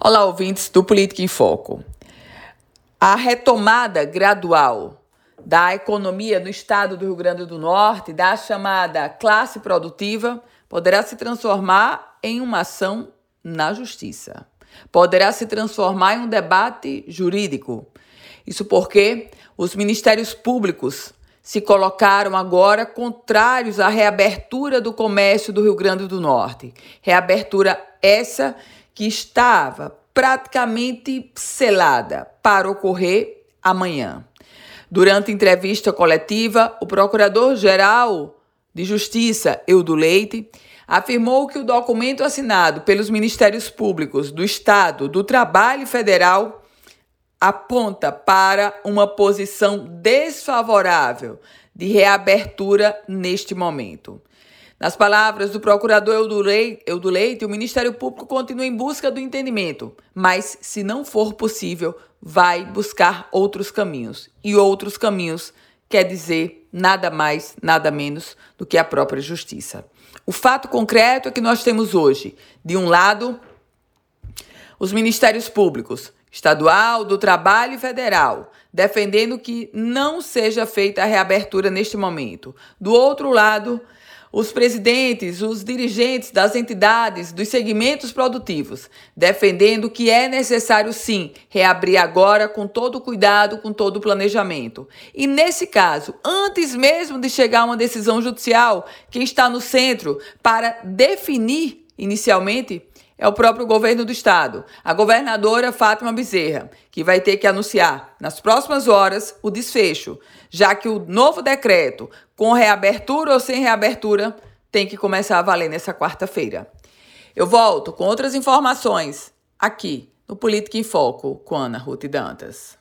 Olá, ouvintes do Política em Foco. A retomada gradual da economia no estado do Rio Grande do Norte, da chamada classe produtiva, poderá se transformar em uma ação na justiça. Poderá se transformar em um debate jurídico. Isso porque os ministérios públicos se colocaram agora contrários à reabertura do comércio do Rio Grande do Norte. Reabertura essa que estava praticamente selada para ocorrer amanhã. Durante entrevista coletiva, o Procurador-Geral de Justiça, Eudo Leite, afirmou que o documento assinado pelos Ministérios Públicos do Estado, do Trabalho Federal aponta para uma posição desfavorável de reabertura neste momento. Nas palavras do procurador Eudo Leite, o Ministério Público continua em busca do entendimento, mas, se não for possível, vai buscar outros caminhos. E outros caminhos quer dizer nada mais, nada menos do que a própria justiça. O fato concreto é que nós temos hoje, de um lado, os ministérios públicos, estadual, do trabalho e federal, defendendo que não seja feita a reabertura neste momento. Do outro lado, os presidentes, os dirigentes das entidades, dos segmentos produtivos, defendendo que é necessário sim reabrir agora com todo cuidado, com todo o planejamento. E nesse caso, antes mesmo de chegar a uma decisão judicial, quem está no centro para definir inicialmente é o próprio governo do estado, a governadora Fátima Bezerra, que vai ter que anunciar nas próximas horas o desfecho, já que o novo decreto, com reabertura ou sem reabertura, tem que começar a valer nessa quarta-feira. Eu volto com outras informações aqui no Política em Foco com Ana Ruth Dantas.